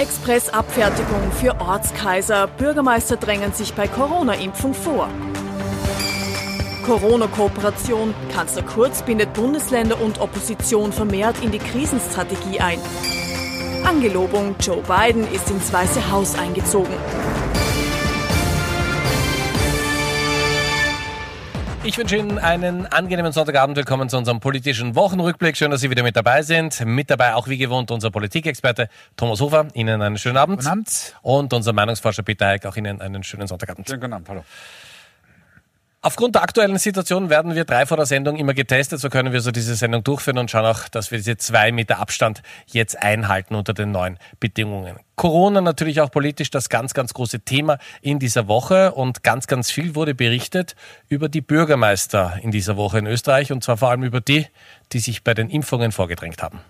Expressabfertigung für Ortskaiser. Bürgermeister drängen sich bei Corona-Impfung vor. Corona-Kooperation. Kanzler Kurz bindet Bundesländer und Opposition vermehrt in die Krisenstrategie ein. Angelobung, Joe Biden ist ins Weiße Haus eingezogen. Ich wünsche Ihnen einen angenehmen Sonntagabend. Willkommen zu unserem politischen Wochenrückblick. Schön, dass Sie wieder mit dabei sind. Mit dabei auch wie gewohnt unser Politikexperte Thomas Hofer. Ihnen einen schönen Abend. Guten Abend. Und unser Meinungsforscher Peter Eick. Auch Ihnen einen schönen Sonntagabend. Schönen guten Abend. Hallo. Aufgrund der aktuellen Situation werden wir drei vor der Sendung immer getestet. So können wir so diese Sendung durchführen und schauen auch, dass wir diese zwei Meter Abstand jetzt einhalten unter den neuen Bedingungen. Corona natürlich auch politisch das ganz, ganz große Thema in dieser Woche und ganz, ganz viel wurde berichtet über die Bürgermeister in dieser Woche in Österreich und zwar vor allem über die, die sich bei den Impfungen vorgedrängt haben.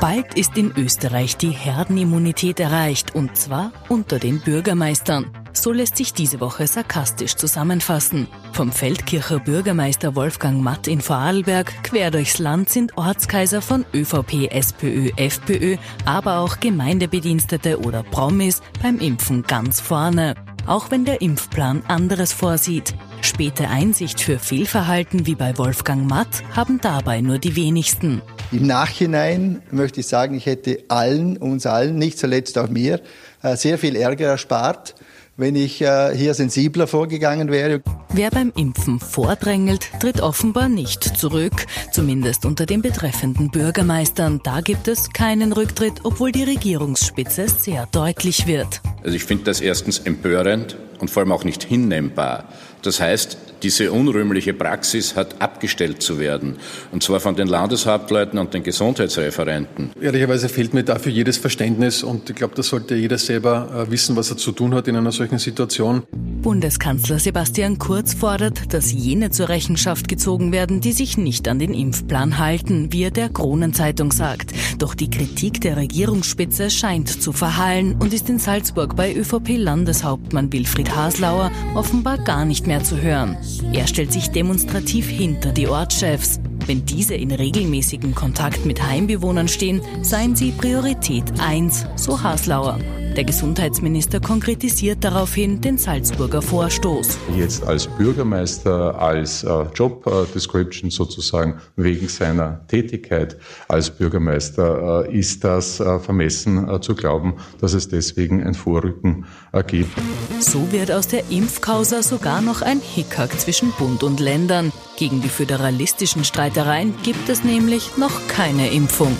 Bald ist in Österreich die Herdenimmunität erreicht und zwar unter den Bürgermeistern. So lässt sich diese Woche sarkastisch zusammenfassen. Vom Feldkircher Bürgermeister Wolfgang Matt in Vorarlberg quer durchs Land sind Ortskaiser von ÖVP, SPÖ, FPÖ, aber auch Gemeindebedienstete oder Promis beim Impfen ganz vorne. Auch wenn der Impfplan anderes vorsieht. Späte Einsicht für Fehlverhalten wie bei Wolfgang Matt haben dabei nur die wenigsten. Im Nachhinein möchte ich sagen, ich hätte allen, uns allen, nicht zuletzt auch mir, äh, sehr viel Ärger erspart, wenn ich äh, hier sensibler vorgegangen wäre. Wer beim Impfen vordrängelt, tritt offenbar nicht zurück. Zumindest unter den betreffenden Bürgermeistern. Da gibt es keinen Rücktritt, obwohl die Regierungsspitze sehr deutlich wird. Also ich finde das erstens empörend und vor allem auch nicht hinnehmbar. Das heißt, diese unrühmliche Praxis hat abgestellt zu werden, und zwar von den Landeshauptleuten und den Gesundheitsreferenten. Ehrlicherweise fehlt mir dafür jedes Verständnis und ich glaube, das sollte jeder selber äh, wissen, was er zu tun hat in einer solchen Situation. Bundeskanzler Sebastian Kurz fordert, dass jene zur Rechenschaft gezogen werden, die sich nicht an den Impfplan halten, wie er der Kronenzeitung sagt. Doch die Kritik der Regierungsspitze scheint zu verhallen und ist in Salzburg bei ÖVP-Landeshauptmann Wilfried Haslauer offenbar gar nicht mehr zu hören. Er stellt sich demonstrativ hinter die Ortschefs. Wenn diese in regelmäßigem Kontakt mit Heimbewohnern stehen, seien sie Priorität 1, so Haslauer. Der Gesundheitsminister konkretisiert daraufhin den Salzburger Vorstoß. Jetzt als Bürgermeister, als äh, Job äh, Description sozusagen wegen seiner Tätigkeit als Bürgermeister äh, ist das vermessen zu glauben, dass es deswegen ein Vorrücken gibt. So wird aus der Impfkausa sogar noch ein Hickhack zwischen Bund und Ländern. Gegen die föderalistischen Streitereien gibt es nämlich noch keine Impfung.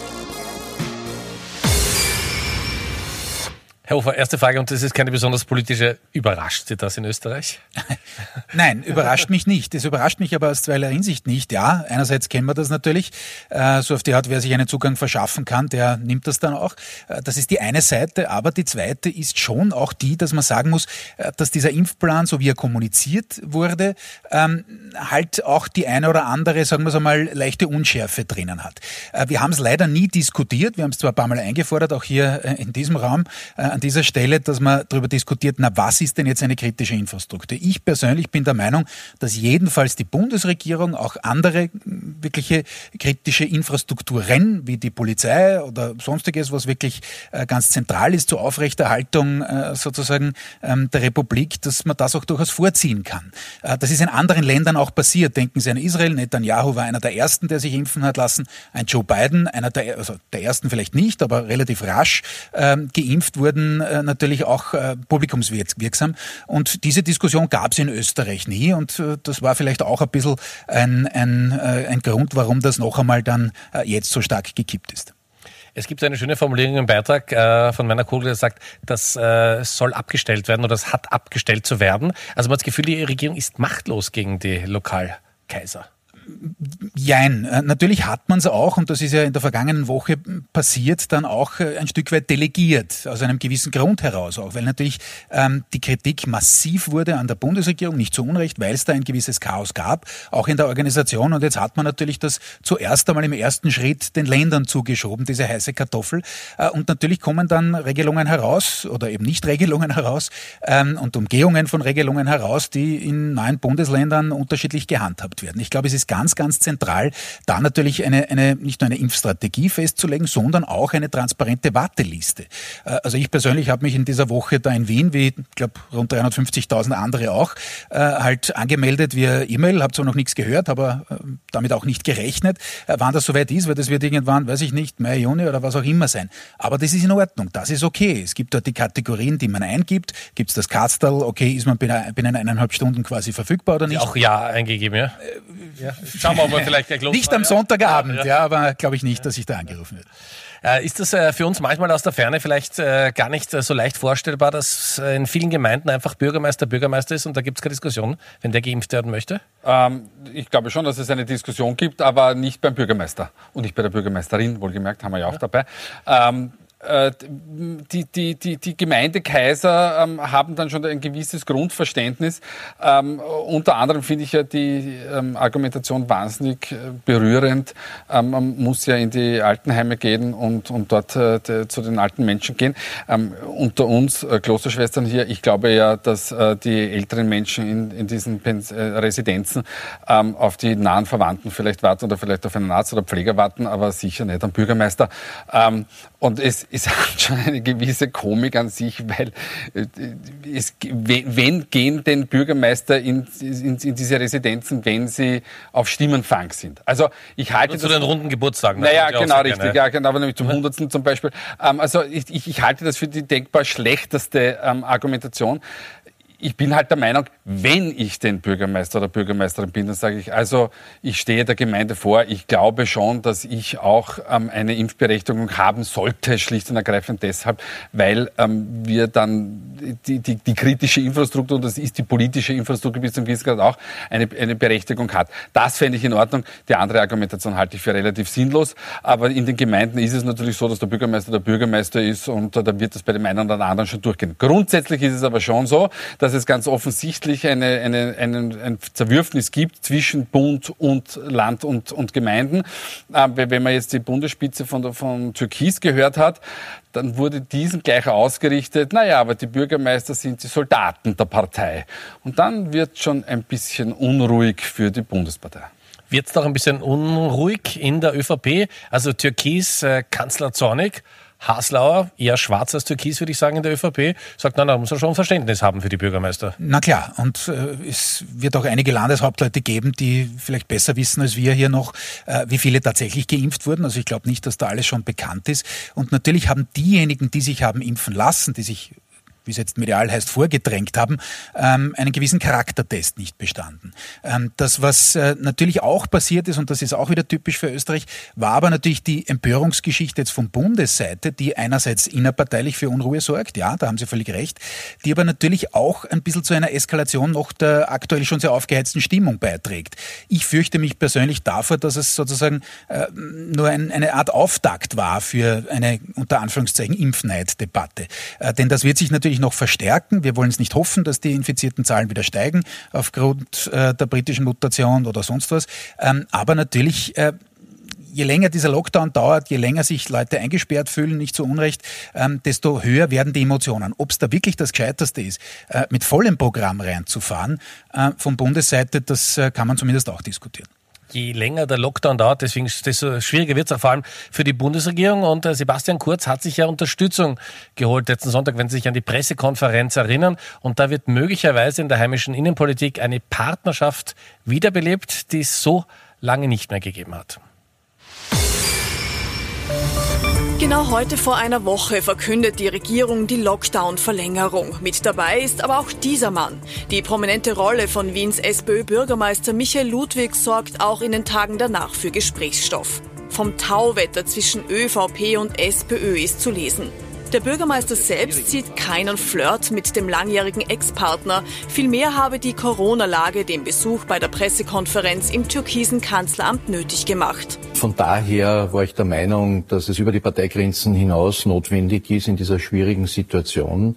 Herr Hofer, erste Frage, und das ist keine besonders politische. Überrascht Sie das in Österreich? Nein, überrascht mich nicht. Es überrascht mich aber aus zweierlei Hinsicht nicht. Ja, einerseits kennen wir das natürlich. Äh, so auf die Art, wer sich einen Zugang verschaffen kann, der nimmt das dann auch. Äh, das ist die eine Seite. Aber die zweite ist schon auch die, dass man sagen muss, äh, dass dieser Impfplan, so wie er kommuniziert wurde, ähm, halt auch die eine oder andere, sagen wir es einmal, leichte Unschärfe drinnen hat. Wir haben es leider nie diskutiert. Wir haben es zwar ein paar Mal eingefordert, auch hier in diesem Raum an dieser Stelle, dass man darüber diskutiert, na was ist denn jetzt eine kritische Infrastruktur? Ich persönlich bin der Meinung, dass jedenfalls die Bundesregierung auch andere wirkliche kritische Infrastrukturen wie die Polizei oder sonstiges, was wirklich äh, ganz zentral ist zur Aufrechterhaltung äh, sozusagen ähm, der Republik, dass man das auch durchaus vorziehen kann. Äh, das ist in anderen Ländern auch passiert. Denken Sie an Israel. Netanyahu war einer der ersten, der sich impfen hat lassen. Ein Joe Biden, einer der, also der ersten vielleicht nicht, aber relativ rasch ähm, geimpft wurden äh, natürlich auch äh, publikumswirksam. Und diese Diskussion gab es in Österreich nie. Und äh, das war vielleicht auch ein bisschen ein, ein, ein Grund, warum das noch einmal dann jetzt so stark gekippt ist. Es gibt eine schöne Formulierung im Beitrag von meiner Kugel, der sagt, das soll abgestellt werden oder es hat abgestellt zu werden. Also man hat das Gefühl, die Regierung ist machtlos gegen die Lokalkaiser. Jein, äh, natürlich hat man es auch, und das ist ja in der vergangenen Woche passiert, dann auch äh, ein Stück weit delegiert, aus einem gewissen Grund heraus auch, weil natürlich ähm, die Kritik massiv wurde an der Bundesregierung, nicht zu Unrecht, weil es da ein gewisses Chaos gab, auch in der Organisation. Und jetzt hat man natürlich das zuerst einmal im ersten Schritt den Ländern zugeschoben, diese heiße Kartoffel. Äh, und natürlich kommen dann Regelungen heraus oder eben nicht Regelungen heraus ähm, und Umgehungen von Regelungen heraus, die in neuen Bundesländern unterschiedlich gehandhabt werden. Ich glaube, es ist ganz ganz, ganz zentral, da natürlich eine, eine nicht nur eine Impfstrategie festzulegen, sondern auch eine transparente Warteliste. Äh, also ich persönlich habe mich in dieser Woche da in Wien, wie ich glaube rund 350.000 andere auch, äh, halt angemeldet via E-Mail, habe zwar noch nichts gehört, aber äh, damit auch nicht gerechnet, wann das soweit ist, weil das wird irgendwann, weiß ich nicht, Mai, Juni oder was auch immer sein. Aber das ist in Ordnung, das ist okay. Es gibt dort die Kategorien, die man eingibt, gibt es das Kastel, okay, ist man binnen eineinhalb Stunden quasi verfügbar oder nicht? Auch Ja eingegeben, ja. ja. Schauen wir mal vielleicht gleich los. Nicht am Sonntagabend, ja, ja aber glaube ich nicht, dass ich da angerufen werde. Äh, ist das äh, für uns manchmal aus der Ferne vielleicht äh, gar nicht so leicht vorstellbar, dass in vielen Gemeinden einfach Bürgermeister Bürgermeister ist und da gibt es keine Diskussion, wenn der geimpft werden möchte? Ähm, ich glaube schon, dass es eine Diskussion gibt, aber nicht beim Bürgermeister und nicht bei der Bürgermeisterin, wohlgemerkt, haben wir ja auch ja. dabei. Ähm, äh, die, die, die, die Gemeindekaiser ähm, haben dann schon ein gewisses Grundverständnis. Ähm, unter anderem finde ich ja die ähm, Argumentation wahnsinnig äh, berührend. Ähm, man muss ja in die Altenheime gehen und, und dort äh, de, zu den alten Menschen gehen. Ähm, unter uns äh, Klosterschwestern hier, ich glaube ja, dass äh, die älteren Menschen in, in diesen Pens äh, Residenzen ähm, auf die nahen Verwandten vielleicht warten oder vielleicht auf einen Arzt oder Pfleger warten, aber sicher nicht am Bürgermeister. und es ist schon eine gewisse Komik an sich, weil äh, es, wenn gehen denn Bürgermeister in, in, in, diese Residenzen, wenn sie auf Stimmenfang sind? Also ich halte das, zu den runden Geburtstagen. Naja, genau, richtig, gerne. ja, genau, nämlich zum Hundertsten zum Beispiel. Ähm, also ich, ich, ich, halte das für die denkbar schlechteste ähm, Argumentation ich bin halt der Meinung, wenn ich den Bürgermeister oder Bürgermeisterin bin, dann sage ich, also ich stehe der Gemeinde vor, ich glaube schon, dass ich auch ähm, eine Impfberechtigung haben sollte, schlicht und ergreifend deshalb, weil ähm, wir dann die, die, die kritische Infrastruktur, und das ist die politische Infrastruktur bis zum gewissen auch, eine, eine Berechtigung hat. Das fände ich in Ordnung. Die andere Argumentation halte ich für relativ sinnlos. Aber in den Gemeinden ist es natürlich so, dass der Bürgermeister der Bürgermeister ist und äh, da wird das bei dem einen oder anderen schon durchgehen. Grundsätzlich ist es aber schon so, dass dass es ganz offensichtlich eine, eine, eine, ein Zerwürfnis gibt zwischen Bund und Land und, und Gemeinden. Äh, wenn man jetzt die Bundesspitze von, von Türkis gehört hat, dann wurde diesen gleich ausgerichtet, naja, aber die Bürgermeister sind die Soldaten der Partei. Und dann wird schon ein bisschen unruhig für die Bundespartei. Wird es doch ein bisschen unruhig in der ÖVP? Also Türkis, äh, Kanzler Zornig Haslauer, eher schwarz als türkis, würde ich sagen, in der ÖVP, sagt, na, da muss er schon Verständnis haben für die Bürgermeister. Na klar, und äh, es wird auch einige Landeshauptleute geben, die vielleicht besser wissen als wir hier noch, äh, wie viele tatsächlich geimpft wurden. Also ich glaube nicht, dass da alles schon bekannt ist. Und natürlich haben diejenigen, die sich haben impfen lassen, die sich wie es jetzt medial heißt, vorgedrängt haben, ähm, einen gewissen Charaktertest nicht bestanden. Ähm, das, was äh, natürlich auch passiert ist, und das ist auch wieder typisch für Österreich, war aber natürlich die Empörungsgeschichte jetzt von Bundesseite, die einerseits innerparteilich für Unruhe sorgt, ja, da haben Sie völlig recht, die aber natürlich auch ein bisschen zu einer Eskalation noch der aktuell schon sehr aufgeheizten Stimmung beiträgt. Ich fürchte mich persönlich davor, dass es sozusagen äh, nur ein, eine Art Auftakt war für eine unter Anführungszeichen Impfneid-Debatte. Äh, denn das wird sich natürlich sich noch verstärken. Wir wollen es nicht hoffen, dass die infizierten Zahlen wieder steigen aufgrund äh, der britischen Mutation oder sonst was. Ähm, aber natürlich äh, je länger dieser Lockdown dauert, je länger sich Leute eingesperrt fühlen, nicht zu Unrecht, ähm, desto höher werden die Emotionen. Ob es da wirklich das Gescheiterste ist, äh, mit vollem Programm reinzufahren, äh, von Bundesseite, das äh, kann man zumindest auch diskutieren je länger der Lockdown dauert, deswegen desto schwieriger wird es auch vor allem für die Bundesregierung. Und äh, Sebastian Kurz hat sich ja Unterstützung geholt letzten Sonntag, wenn Sie sich an die Pressekonferenz erinnern. Und da wird möglicherweise in der heimischen Innenpolitik eine Partnerschaft wiederbelebt, die es so lange nicht mehr gegeben hat. Genau heute vor einer Woche verkündet die Regierung die Lockdown-Verlängerung. Mit dabei ist aber auch dieser Mann. Die prominente Rolle von Wiens SPÖ-Bürgermeister Michael Ludwig sorgt auch in den Tagen danach für Gesprächsstoff. Vom Tauwetter zwischen ÖVP und SPÖ ist zu lesen. Der Bürgermeister selbst sieht keinen Flirt mit dem langjährigen Ex-Partner. Vielmehr habe die Corona-Lage den Besuch bei der Pressekonferenz im türkisen Kanzleramt nötig gemacht. Von daher war ich der Meinung, dass es über die Parteigrenzen hinaus notwendig ist, in dieser schwierigen Situation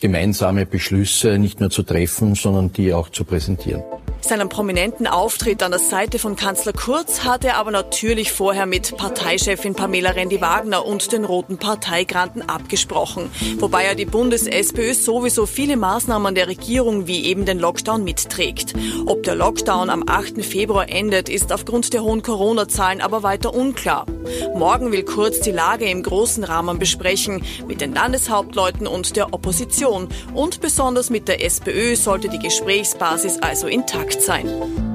gemeinsame Beschlüsse nicht nur zu treffen, sondern die auch zu präsentieren. Seinen prominenten Auftritt an der Seite von Kanzler Kurz hat er aber natürlich vorher mit Parteichefin Pamela Rendi-Wagner und den roten Parteigranten abgesprochen, wobei er die Bundes-SPÖ sowieso viele Maßnahmen der Regierung wie eben den Lockdown mitträgt. Ob der Lockdown am 8. Februar endet, ist aufgrund der hohen Corona-Zahlen aber weiter unklar. Morgen will Kurz die Lage im großen Rahmen besprechen, mit den Landeshauptleuten und der Opposition. Und besonders mit der SPÖ sollte die Gesprächsbasis also intakt sein.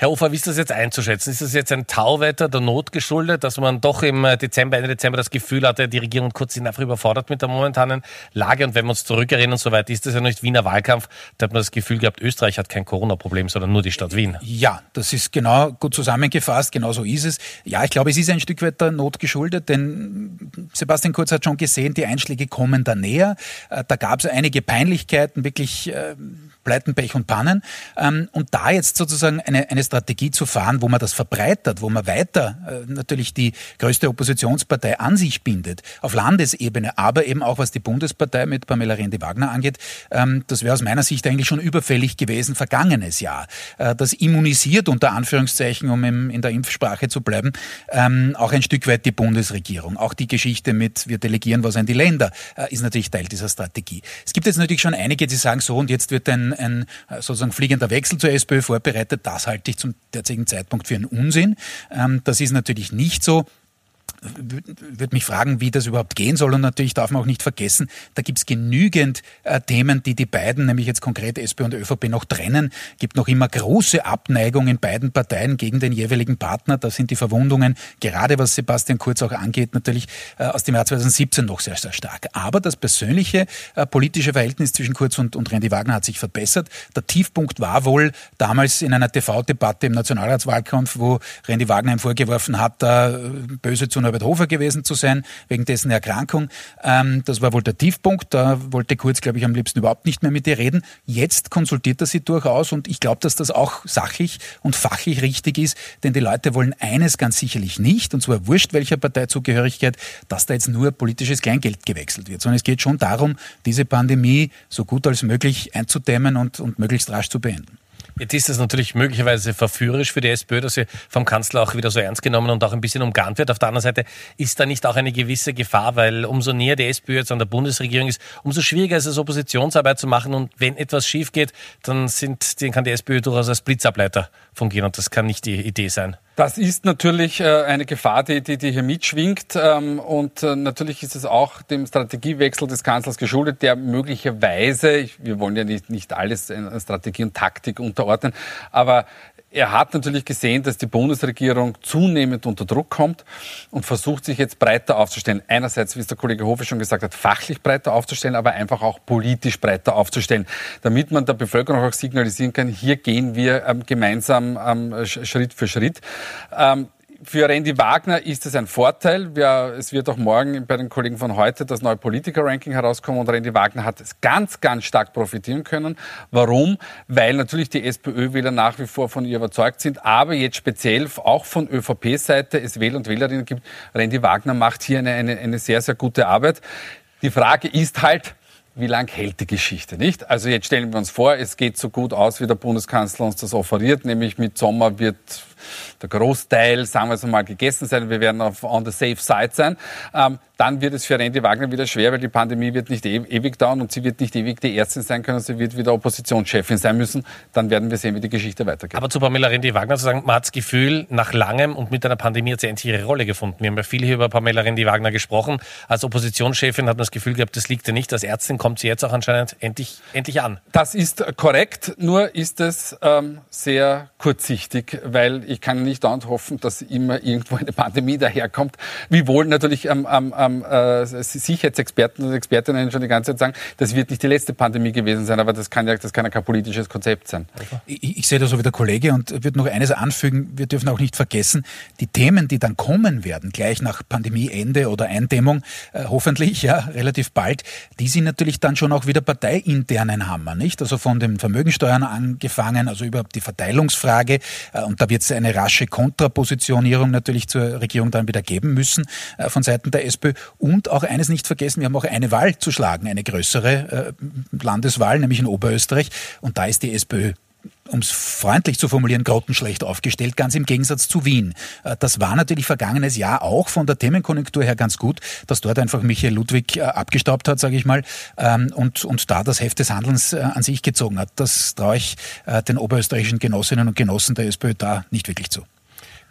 Herr Ufer, wie ist das jetzt einzuschätzen? Ist das jetzt ein Tauwetter der Not geschuldet, dass man doch im Dezember, Ende Dezember das Gefühl hatte, die Regierung kurz sind einfach überfordert mit der momentanen Lage? Und wenn wir uns zurückerinnern, soweit ist das ja nicht Wiener Wahlkampf, da hat man das Gefühl gehabt, Österreich hat kein Corona-Problem, sondern nur die Stadt Wien. Ja, das ist genau gut zusammengefasst, genau so ist es. Ja, ich glaube, es ist ein Stück weit der Not geschuldet, denn Sebastian Kurz hat schon gesehen, die Einschläge kommen da näher. Äh, da gab es einige Peinlichkeiten, wirklich äh, Pleiten, Pech und Pannen. Ähm, und da jetzt sozusagen eine, eine Strategie zu fahren, wo man das verbreitert, wo man weiter äh, natürlich die größte Oppositionspartei an sich bindet, auf Landesebene, aber eben auch was die Bundespartei mit Pamela Rendi-Wagner angeht, ähm, das wäre aus meiner Sicht eigentlich schon überfällig gewesen vergangenes Jahr. Äh, das immunisiert unter Anführungszeichen, um im, in der Impfsprache zu bleiben, ähm, auch ein Stück weit die Bundesregierung. Auch die Geschichte mit, wir delegieren was an die Länder, äh, ist natürlich Teil dieser Strategie. Es gibt jetzt natürlich schon einige, die sagen so, und jetzt wird ein ein, sozusagen fliegender Wechsel zur SPÖ vorbereitet. Das halte ich zum derzeitigen Zeitpunkt für einen Unsinn. Ähm, das ist natürlich nicht so würde mich fragen, wie das überhaupt gehen soll. Und natürlich darf man auch nicht vergessen, da gibt es genügend äh, Themen, die die beiden, nämlich jetzt konkret SP und ÖVP, noch trennen. gibt noch immer große Abneigung in beiden Parteien gegen den jeweiligen Partner. Da sind die Verwundungen, gerade was Sebastian Kurz auch angeht, natürlich äh, aus dem Jahr 2017 noch sehr, sehr stark. Aber das persönliche äh, politische Verhältnis zwischen Kurz und, und Randy Wagner hat sich verbessert. Der Tiefpunkt war wohl damals in einer TV-Debatte im Nationalratswahlkampf, wo Randy Wagner ihm vorgeworfen hat, da böse zu Norbert Hofer gewesen zu sein, wegen dessen Erkrankung. Ähm, das war wohl der Tiefpunkt. Da wollte Kurz, glaube ich, am liebsten überhaupt nicht mehr mit ihr reden. Jetzt konsultiert er sie durchaus und ich glaube, dass das auch sachlich und fachlich richtig ist, denn die Leute wollen eines ganz sicherlich nicht, und zwar wurscht welcher Parteizugehörigkeit, dass da jetzt nur politisches Kleingeld gewechselt wird, sondern es geht schon darum, diese Pandemie so gut als möglich einzudämmen und, und möglichst rasch zu beenden. Jetzt ist es natürlich möglicherweise verführerisch für die SPÖ, dass sie vom Kanzler auch wieder so ernst genommen und auch ein bisschen umgarnt wird. Auf der anderen Seite ist da nicht auch eine gewisse Gefahr, weil umso näher die SPÖ jetzt an der Bundesregierung ist, umso schwieriger ist es, Oppositionsarbeit zu machen. Und wenn etwas schief geht, dann, sind, dann kann die SPÖ durchaus als Blitzableiter fungieren und das kann nicht die Idee sein. Das ist natürlich äh, eine Gefahr, die, die, die hier mitschwingt. Ähm, und äh, natürlich ist es auch dem Strategiewechsel des Kanzlers geschuldet, der möglicherweise, wir wollen ja nicht, nicht alles in Strategie und Taktik unterordnen, aber er hat natürlich gesehen, dass die Bundesregierung zunehmend unter Druck kommt und versucht, sich jetzt breiter aufzustellen. Einerseits, wie es der Kollege Hofe schon gesagt hat, fachlich breiter aufzustellen, aber einfach auch politisch breiter aufzustellen, damit man der Bevölkerung auch signalisieren kann, hier gehen wir ähm, gemeinsam ähm, Schritt für Schritt. Ähm, für Randy Wagner ist es ein Vorteil. Wir, es wird auch morgen bei den Kollegen von heute das neue Politiker-Ranking herauskommen und Randy Wagner hat es ganz, ganz stark profitieren können. Warum? Weil natürlich die SPÖ-Wähler nach wie vor von ihr überzeugt sind, aber jetzt speziell auch von ÖVP-Seite es Wähler und Wählerinnen gibt. Randy Wagner macht hier eine, eine, eine sehr, sehr gute Arbeit. Die Frage ist halt, wie lang hält die Geschichte, nicht? Also jetzt stellen wir uns vor, es geht so gut aus, wie der Bundeskanzler uns das offeriert, nämlich mit Sommer wird der Großteil, sagen wir es mal, gegessen sein. Wir werden auf on the safe side sein. Ähm, dann wird es für Randy Wagner wieder schwer, weil die Pandemie wird nicht e-, ewig dauern und sie wird nicht ewig die Ärztin sein können, sie wird wieder Oppositionschefin sein müssen. Dann werden wir sehen, wie die Geschichte weitergeht. Aber zu Pamela Rendi Wagner zu sagen, man hat das Gefühl, nach langem und mit einer Pandemie hat sie endlich ihre Rolle gefunden. Wir haben ja viel hier über Pamela Rendi Wagner gesprochen. Als Oppositionschefin hat man das Gefühl gehabt, das liegt ja nicht. Als Ärztin kommt sie jetzt auch anscheinend endlich, endlich an. Das ist korrekt, nur ist es ähm, sehr kurzsichtig, weil ich kann nicht dauernd hoffen, dass immer irgendwo eine Pandemie daherkommt. Wiewohl natürlich ähm, ähm, ähm, äh, Sicherheitsexperten und Expertinnen schon die ganze Zeit sagen, das wird nicht die letzte Pandemie gewesen sein, aber das kann ja, das kann ja kein politisches Konzept sein. Ich, ich sehe das so wie der Kollege und würde noch eines anfügen, wir dürfen auch nicht vergessen, die Themen, die dann kommen werden, gleich nach Pandemieende oder Eindämmung, äh, hoffentlich ja relativ bald, die sind natürlich dann schon auch wieder parteiinternen Hammer, nicht? Also von den Vermögensteuern angefangen, also überhaupt die Verteilungsfrage äh, und da wird es eine rasche Kontrapositionierung natürlich zur Regierung dann wieder geben müssen äh, von Seiten der SPÖ Und auch eines nicht vergessen, wir haben auch eine Wahl zu schlagen, eine größere äh, Landeswahl, nämlich in Oberösterreich. Und da ist die SPÖ um es freundlich zu formulieren, grottenschlecht aufgestellt, ganz im Gegensatz zu Wien. Äh, das war natürlich vergangenes Jahr auch von der Themenkonjunktur her ganz gut, dass dort einfach Michael Ludwig äh, abgestaubt hat, sage ich mal, ähm, und, und da das Heft des Handelns äh, an sich gezogen hat. Das traue ich den oberösterreichischen Genossinnen und Genossen der SPÖ da nicht wirklich zu.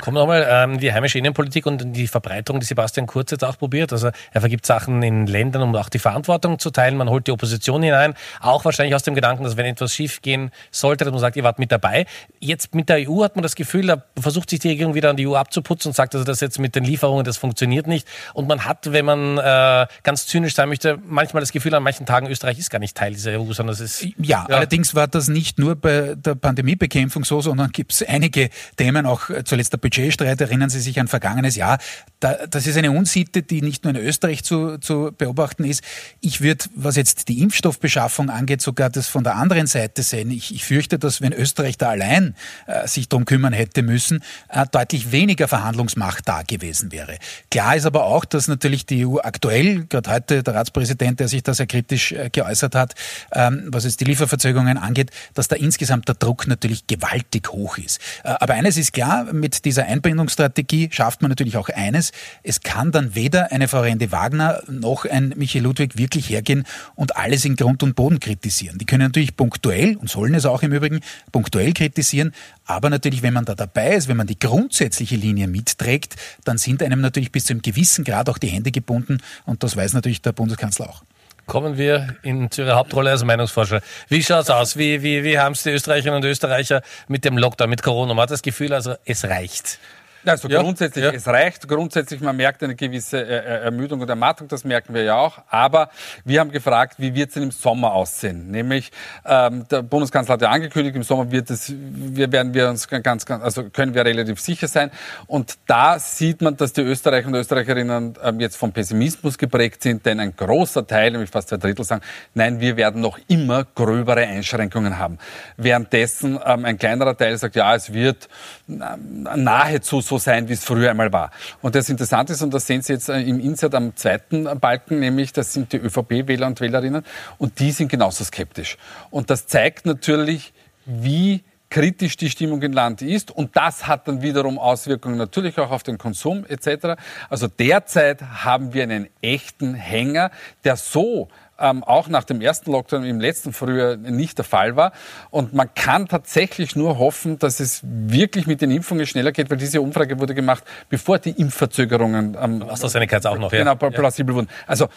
Kommt nochmal ähm, die heimische Innenpolitik und die Verbreitung, die Sebastian Kurz jetzt auch probiert. Also er vergibt Sachen in Ländern, um auch die Verantwortung zu teilen. Man holt die Opposition hinein, auch wahrscheinlich aus dem Gedanken, dass wenn etwas schief gehen sollte, dass man sagt, ihr wart mit dabei. Jetzt mit der EU hat man das Gefühl, da versucht sich die Regierung wieder an die EU abzuputzen und sagt, also das jetzt mit den Lieferungen, das funktioniert nicht. Und man hat, wenn man äh, ganz zynisch sein möchte, manchmal das Gefühl, an manchen Tagen Österreich ist gar nicht Teil dieser EU, sondern es ist... Ja, ja. allerdings war das nicht nur bei der Pandemiebekämpfung so, sondern gibt es einige Themen, auch zuletzt der Budgetstreit, erinnern Sie sich an vergangenes Jahr. Da, das ist eine Unsitte, die nicht nur in Österreich zu, zu beobachten ist. Ich würde, was jetzt die Impfstoffbeschaffung angeht, sogar das von der anderen Seite sehen. Ich, ich fürchte, dass wenn Österreich da allein äh, sich darum kümmern hätte müssen, äh, deutlich weniger Verhandlungsmacht da gewesen wäre. Klar ist aber auch, dass natürlich die EU aktuell, gerade heute der Ratspräsident, der sich da sehr kritisch äh, geäußert hat, ähm, was es die Lieferverzögerungen angeht, dass da insgesamt der Druck natürlich gewaltig hoch ist. Äh, aber eines ist klar, mit dieser Einbindung Einbindungsstrategie schafft man natürlich auch eines. Es kann dann weder eine Frau Rende Wagner noch ein Michael Ludwig wirklich hergehen und alles in Grund und Boden kritisieren. Die können natürlich punktuell und sollen es auch im Übrigen punktuell kritisieren. Aber natürlich, wenn man da dabei ist, wenn man die grundsätzliche Linie mitträgt, dann sind einem natürlich bis zu einem gewissen Grad auch die Hände gebunden. Und das weiß natürlich der Bundeskanzler auch kommen wir in Ihrer Hauptrolle als Meinungsforscher. Wie schaut's aus? Wie, wie, wie haben es die Österreicherinnen und Österreicher mit dem Lockdown, mit Corona? Man hat das Gefühl, also es reicht. Also ja, grundsätzlich, ja. es reicht. Grundsätzlich, man merkt eine gewisse äh, äh, Ermüdung und Ermattung, das merken wir ja auch. Aber wir haben gefragt, wie wird es denn im Sommer aussehen? Nämlich, ähm, der Bundeskanzler hat ja angekündigt, im Sommer wird es, wir werden wir uns ganz, ganz, also können wir relativ sicher sein. Und da sieht man, dass die Österreicher und Österreicherinnen ähm, jetzt vom Pessimismus geprägt sind, denn ein großer Teil, nämlich fast zwei Drittel sagen, nein, wir werden noch immer gröbere Einschränkungen haben. Währenddessen ähm, ein kleinerer Teil sagt, ja, es wird ähm, nahezu so sein, wie es früher einmal war. Und das Interessante ist, und das sehen Sie jetzt äh, im Insert am zweiten Balken, nämlich das sind die ÖVP-Wähler und Wählerinnen, und die sind genauso skeptisch. Und das zeigt natürlich, wie kritisch die Stimmung im Land ist. Und das hat dann wiederum Auswirkungen natürlich auch auf den Konsum etc. Also derzeit haben wir einen echten Hänger, der so ähm, auch nach dem ersten Lockdown im letzten Frühjahr nicht der Fall war. Und man kann tatsächlich nur hoffen, dass es wirklich mit den Impfungen schneller geht, weil diese Umfrage wurde gemacht, bevor die Impfverzögerungen ähm, AstraZeneca jetzt auch noch, genau, ja. plausibel wurden. Also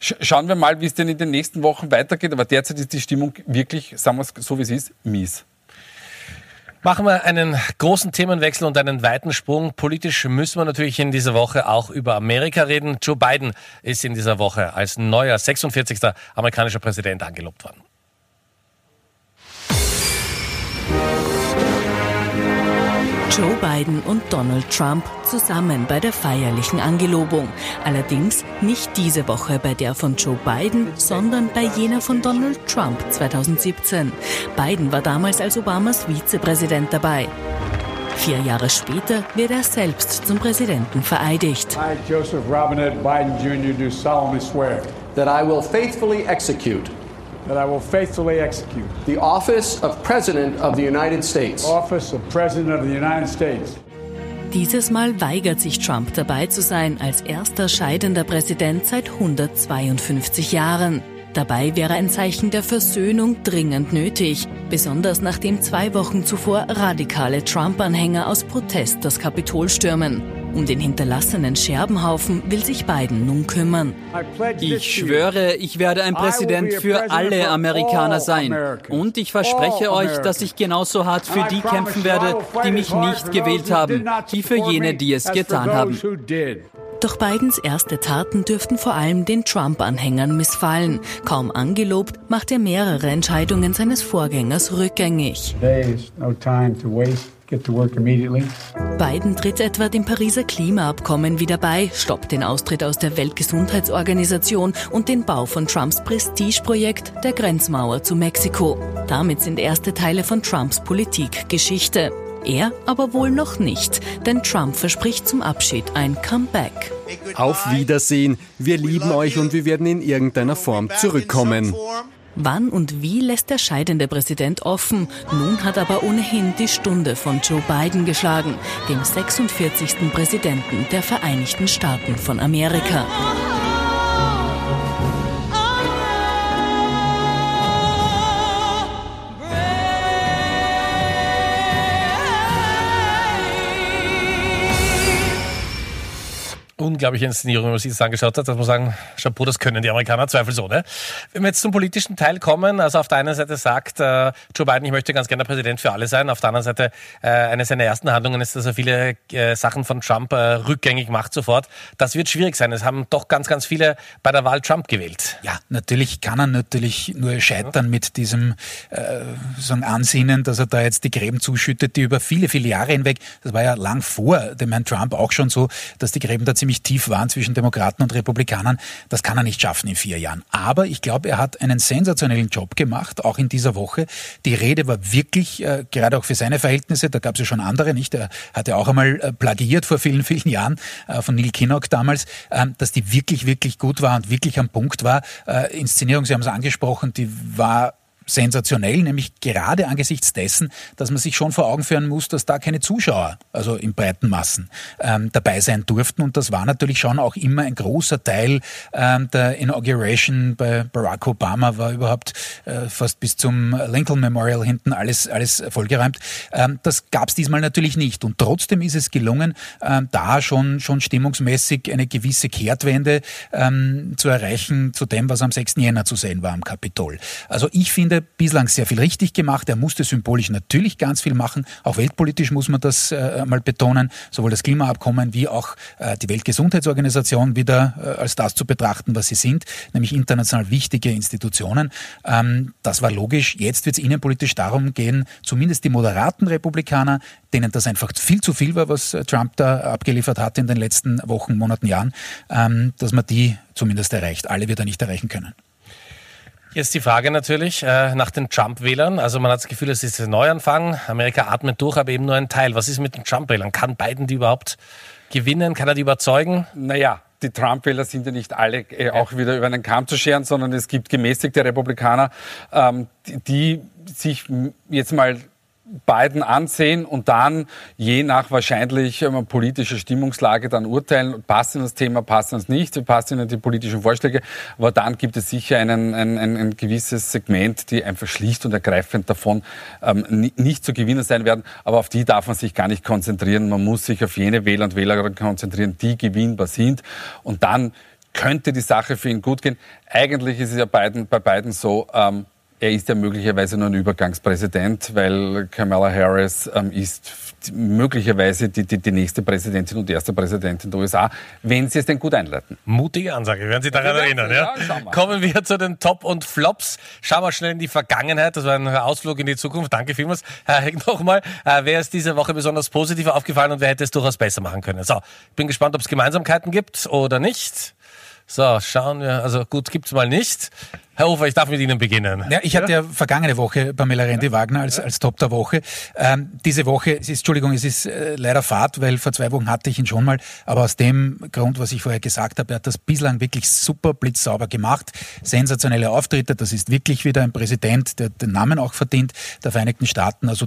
sch schauen wir mal, wie es denn in den nächsten Wochen weitergeht. Aber derzeit ist die Stimmung wirklich, sagen wir es so wie es ist, mies. Machen wir einen großen Themenwechsel und einen weiten Sprung. Politisch müssen wir natürlich in dieser Woche auch über Amerika reden. Joe Biden ist in dieser Woche als neuer 46. amerikanischer Präsident angelobt worden. Joe Biden und Donald Trump zusammen bei der feierlichen Angelobung. Allerdings nicht diese Woche bei der von Joe Biden, sondern bei jener von Donald Trump 2017. Biden war damals als Obamas Vizepräsident dabei. Vier Jahre später wird er selbst zum Präsidenten vereidigt. I, Joseph Robinette Biden Jr., do solemnly swear that I will faithfully execute that I will faithfully execute the office of President of the United States. Office of President of the United States. Dieses Mal weigert sich Trump dabei zu sein als erster scheidender Präsident seit 152 Jahren. Dabei wäre ein Zeichen der Versöhnung dringend nötig, besonders nachdem zwei Wochen zuvor radikale Trump-Anhänger aus Protest das Kapitol stürmen. Um den hinterlassenen Scherbenhaufen will sich Biden nun kümmern. Ich schwöre, ich werde ein Präsident für alle Amerikaner sein. Und ich verspreche euch, dass ich genauso hart für die kämpfen werde, die mich nicht gewählt haben, wie für jene, die es getan haben. Doch Bidens erste Taten dürften vor allem den Trump-Anhängern missfallen. Kaum angelobt, macht er mehrere Entscheidungen seines Vorgängers rückgängig. Biden tritt etwa dem Pariser Klimaabkommen wieder bei, stoppt den Austritt aus der Weltgesundheitsorganisation und den Bau von Trumps Prestigeprojekt der Grenzmauer zu Mexiko. Damit sind erste Teile von Trumps Politik Geschichte. Er aber wohl noch nicht, denn Trump verspricht zum Abschied ein Comeback. Auf Wiedersehen. Wir lieben euch und wir werden in irgendeiner Form zurückkommen. Wann und wie lässt der scheidende Präsident offen. Nun hat aber ohnehin die Stunde von Joe Biden geschlagen, dem 46. Präsidenten der Vereinigten Staaten von Amerika. Unglaubliche Inszenierung, wenn man sich das angeschaut hat, dass man sagen, Chapeau, das können die Amerikaner zweifelsohne. Wenn wir jetzt zum politischen Teil kommen, also auf der einen Seite sagt äh, Joe Biden, ich möchte ganz gerne Präsident für alle sein, auf der anderen Seite äh, eine seiner ersten Handlungen ist, dass er viele äh, Sachen von Trump äh, rückgängig macht sofort. Das wird schwierig sein. Es haben doch ganz, ganz viele bei der Wahl Trump gewählt. Ja, natürlich kann er natürlich nur scheitern mit diesem äh, so ein Ansinnen, dass er da jetzt die Gräben zuschüttet, die über viele, viele Jahre hinweg, das war ja lang vor dem Herrn Trump auch schon so, dass die Gräben da ziemlich tief waren zwischen Demokraten und Republikanern. Das kann er nicht schaffen in vier Jahren. Aber ich glaube, er hat einen sensationellen Job gemacht, auch in dieser Woche. Die Rede war wirklich, äh, gerade auch für seine Verhältnisse, da gab es ja schon andere, nicht? Er hatte auch einmal äh, plagiert vor vielen, vielen Jahren äh, von Neil Kinnock damals, äh, dass die wirklich, wirklich gut war und wirklich am Punkt war. Äh, Inszenierung, Sie haben es angesprochen, die war sensationell, nämlich gerade angesichts dessen, dass man sich schon vor Augen führen muss, dass da keine Zuschauer, also in breiten Massen, ähm, dabei sein durften. Und das war natürlich schon auch immer ein großer Teil ähm, der Inauguration bei Barack Obama, war überhaupt äh, fast bis zum Lincoln Memorial hinten alles, alles vollgeräumt. Ähm, das gab es diesmal natürlich nicht. Und trotzdem ist es gelungen, ähm, da schon, schon stimmungsmäßig eine gewisse Kehrtwende ähm, zu erreichen zu dem, was am 6. Jänner zu sehen war am Kapitol. Also ich finde, bislang sehr viel richtig gemacht. Er musste symbolisch natürlich ganz viel machen. Auch weltpolitisch muss man das äh, mal betonen. Sowohl das Klimaabkommen wie auch äh, die Weltgesundheitsorganisation wieder äh, als das zu betrachten, was sie sind, nämlich international wichtige Institutionen. Ähm, das war logisch. Jetzt wird es innenpolitisch darum gehen, zumindest die moderaten Republikaner, denen das einfach viel zu viel war, was äh, Trump da abgeliefert hat in den letzten Wochen, Monaten, Jahren, ähm, dass man die zumindest erreicht. Alle wird er nicht erreichen können. Jetzt die Frage natürlich äh, nach den Trump-Wählern. Also man hat das Gefühl, es ist ein Neuanfang. Amerika atmet durch, aber eben nur ein Teil. Was ist mit den Trump-Wählern? Kann Biden die überhaupt gewinnen? Kann er die überzeugen? Naja, die Trump-Wähler sind ja nicht alle äh, auch wieder über einen Kamm zu scheren, sondern es gibt gemäßigte Republikaner, ähm, die, die sich jetzt mal beiden ansehen und dann je nach wahrscheinlich ähm, politischer Stimmungslage dann urteilen, passt ihnen das Thema, passt ihnen das nicht, passt ihnen die politischen Vorschläge. Aber dann gibt es sicher einen, ein, ein, ein gewisses Segment, die einfach schlicht und ergreifend davon ähm, nicht zu gewinnen sein werden. Aber auf die darf man sich gar nicht konzentrieren. Man muss sich auf jene Wähler und Wählerinnen konzentrieren, die gewinnbar sind. Und dann könnte die Sache für ihn gut gehen. Eigentlich ist es ja beiden, bei beiden so, ähm, er ist ja möglicherweise nur ein Übergangspräsident, weil Kamala Harris ähm, ist möglicherweise die, die, die, nächste Präsidentin und erste Präsidentin der USA, wenn sie es denn gut einleiten. Mutige Ansage, werden Sie daran ja, erinnern. Ja? ja Kommen wir zu den Top und Flops. Schauen wir schnell in die Vergangenheit. Das war ein Ausflug in die Zukunft. Danke vielmals. Herr Heck nochmal. Äh, wer ist diese Woche besonders positiv aufgefallen und wer hätte es durchaus besser machen können? So, ich bin gespannt, ob es Gemeinsamkeiten gibt oder nicht. So, schauen wir. Also gut, gibt's mal nicht. Herr Hofer, ich darf mit Ihnen beginnen. Ja, ich hatte ja vergangene Woche Pamela Rendi-Wagner als, als Top der Woche. Ähm, diese Woche, es ist, Entschuldigung, es ist äh, leider Fahrt, weil vor zwei Wochen hatte ich ihn schon mal. Aber aus dem Grund, was ich vorher gesagt habe, er hat das bislang wirklich super blitzsauber gemacht. Sensationelle Auftritte. Das ist wirklich wieder ein Präsident, der den Namen auch verdient, der Vereinigten Staaten. Also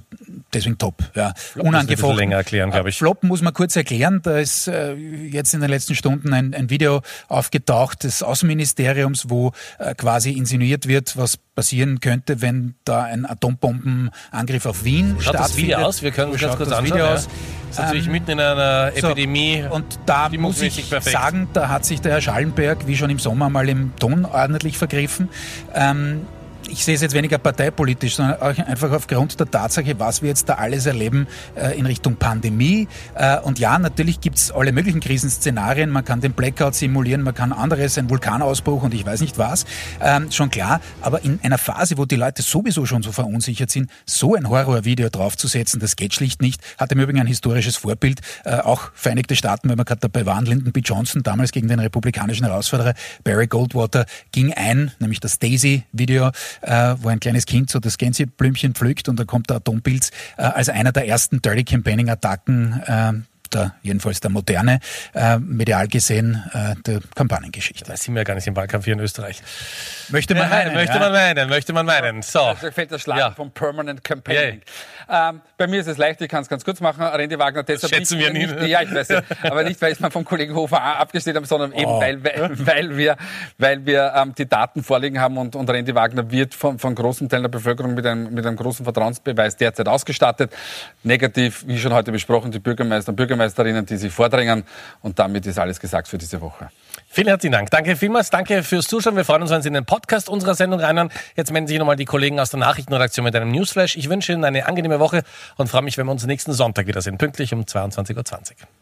deswegen top. Ja. Flop Unangefochten. länger erklären, glaube ich. Flop muss man kurz erklären. Da ist äh, jetzt in den letzten Stunden ein, ein Video aufgetaucht des Außenministeriums, wo äh, quasi insinuiert wird, was passieren könnte, wenn da ein Atombombenangriff auf Wien Schaut stattfindet. das Video aus? Wir können Schaut kurz das anschauen. Video ja. aus. Das ist natürlich ähm, mitten in einer Epidemie. So, und da muss ich perfekt. sagen, da hat sich der Herr Schallenberg, wie schon im Sommer, mal im Ton ordentlich vergriffen. Ähm, ich sehe es jetzt weniger parteipolitisch, sondern auch einfach aufgrund der Tatsache, was wir jetzt da alles erleben äh, in Richtung Pandemie. Äh, und ja, natürlich gibt es alle möglichen Krisenszenarien. Man kann den Blackout simulieren, man kann anderes, einen Vulkanausbruch und ich weiß nicht was. Ähm, schon klar. Aber in einer Phase, wo die Leute sowieso schon so verunsichert sind, so ein Horrorvideo draufzusetzen, das geht schlicht nicht. Hat im Übrigen ein historisches Vorbild. Äh, auch Vereinigte Staaten, wenn wir gerade dabei waren, Lyndon B. Johnson, damals gegen den republikanischen Herausforderer Barry Goldwater, ging ein, nämlich das Daisy-Video äh, wo ein kleines Kind so das Gänseblümchen pflückt und da kommt der Atompilz äh, als einer der ersten Dirty Campaigning-Attacken äh, der, jedenfalls der moderne, äh, medial gesehen, äh, der Kampagnengeschichte. Da sind wir ja gar nicht im Wahlkampf hier in Österreich. Möchte man meinen. Möchte ja. man meinen, möchte man meinen. So. Da fällt der Schlag ja. vom Permanent Campaigning. Ja. Ähm, bei mir ist es leicht, ich kann es ganz kurz machen. Randy Wagner, deshalb schätzen nicht, wir nicht, Ja, ich weiß ja. Aber nicht, weil ich es mal vom Kollegen Hofer abgestellt habe, sondern eben, oh. weil, weil, weil, wir, weil wir ähm, die Daten vorliegen haben und, und Randy Wagner wird von, von großen Teilen der Bevölkerung mit einem, mit einem großen Vertrauensbeweis derzeit ausgestattet. Negativ, wie schon heute besprochen, die Bürgermeister und Bürgermeisterinnen, die sich vordrängen. Und damit ist alles gesagt für diese Woche. Vielen herzlichen Dank. Danke vielmals. Danke fürs Zuschauen. Wir freuen uns, wenn Sie in den Podcast unserer Sendung reinhören. Jetzt melden sich nochmal die Kollegen aus der Nachrichtenredaktion mit einem Newsflash. Ich wünsche Ihnen eine angenehme Woche und freue mich, wenn wir uns nächsten Sonntag wiedersehen. Pünktlich um 22.20 Uhr.